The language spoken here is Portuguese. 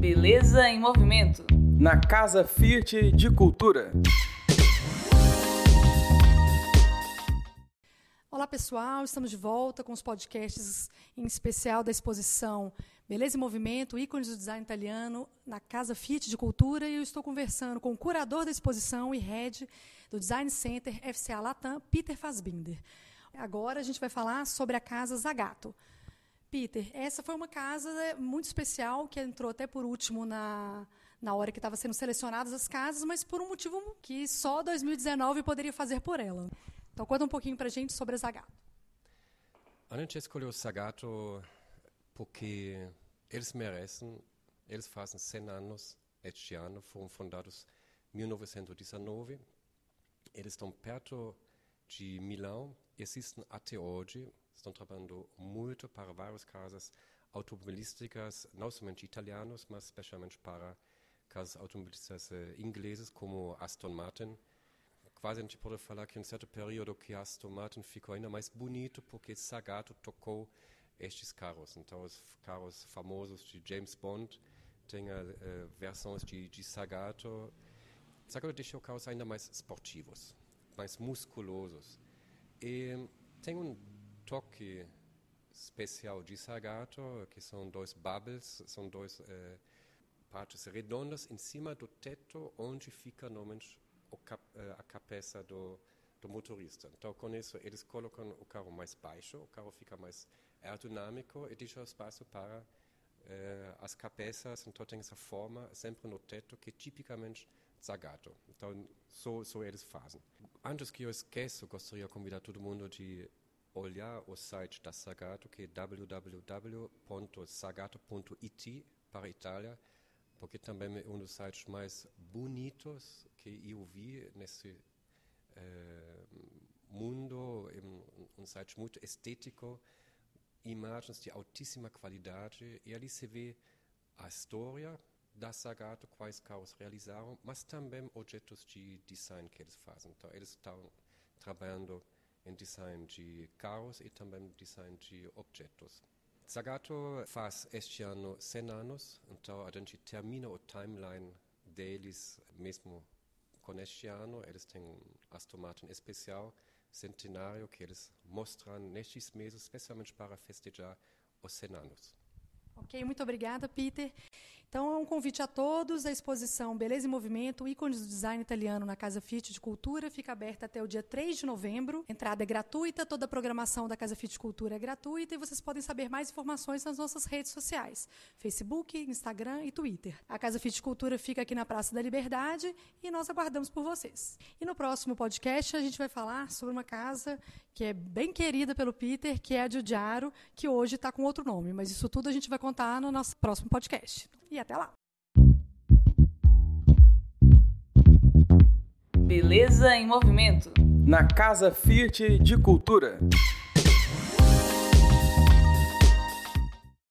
Beleza em Movimento. Na Casa Fiat de Cultura. Olá pessoal, estamos de volta com os podcasts em especial da exposição Beleza em Movimento, ícones do design italiano na Casa Fiat de Cultura e eu estou conversando com o curador da exposição e head do Design Center FCA Latam, Peter Fassbinder. Agora a gente vai falar sobre a Casa Zagato. Peter, essa foi uma casa muito especial que entrou até por último na, na hora que estava sendo selecionadas as casas, mas por um motivo que só 2019 poderia fazer por ela. Então conta um pouquinho para a gente sobre a Zagato. A gente escolheu Zagato porque eles merecem, eles fazem 100 anos este ano, foram fundados em 1919, eles estão perto de Milão, existem até hoje, estão trabalhando muito para várias casas automobilísticas, não somente italianos, mas especialmente para casas automobilísticas eh, inglesas como Aston Martin. Quase a gente pode falar que em certo período que Aston Martin ficou ainda mais bonito porque Sagato tocou estes carros. Então, os carros famosos de James Bond têm uh, versões de, de Sagato. Sagato deixou carros ainda mais esportivos, mais musculosos. E tem um toque especial de Sagato, que são dois bubbles, são dois uh, partes redondas em cima do teto, onde fica normalmente cap, uh, a cabeça do, do motorista. Então, com isso, eles colocam o carro mais baixo, o carro fica mais aerodinâmico e deixa espaço para uh, as cabeças, então tem essa forma sempre no teto que é tipicamente Zagato. Então, só, só eles fazem. Antes que eu esqueça, gostaria de convidar todo mundo de olhar o site da Sagato, que é www.sagato.it para Itália, porque também é um dos sites mais bonitos que eu vi nesse eh, mundo, um, um site muito estético, imagens de altíssima qualidade, e ali se vê a história da Sagato, quais carros realizaram, mas também objetos de design que eles fazem. Então, eles estão trabalhando em design de carros e também design de objetos. Zagato faz este ano 100 anos, então a gente termina o timeline deles mesmo com este ano. Eles têm um Aston Martin especial, centenário, que eles mostram nestes meses, especialmente para festejar os 100 anos. Ok, muito obrigada, Peter. Então, é um convite a todos. A exposição Beleza em Movimento, ícones do design italiano na Casa Fit de Cultura, fica aberta até o dia 3 de novembro. Entrada é gratuita, toda a programação da Casa Fit de Cultura é gratuita e vocês podem saber mais informações nas nossas redes sociais: Facebook, Instagram e Twitter. A Casa Fit de Cultura fica aqui na Praça da Liberdade e nós aguardamos por vocês. E no próximo podcast a gente vai falar sobre uma casa que é bem querida pelo Peter, que é a Giugiaro, que hoje está com outro nome, mas isso tudo a gente vai contar no nosso próximo podcast. E até lá! Beleza em Movimento. Na Casa Fiat de Cultura.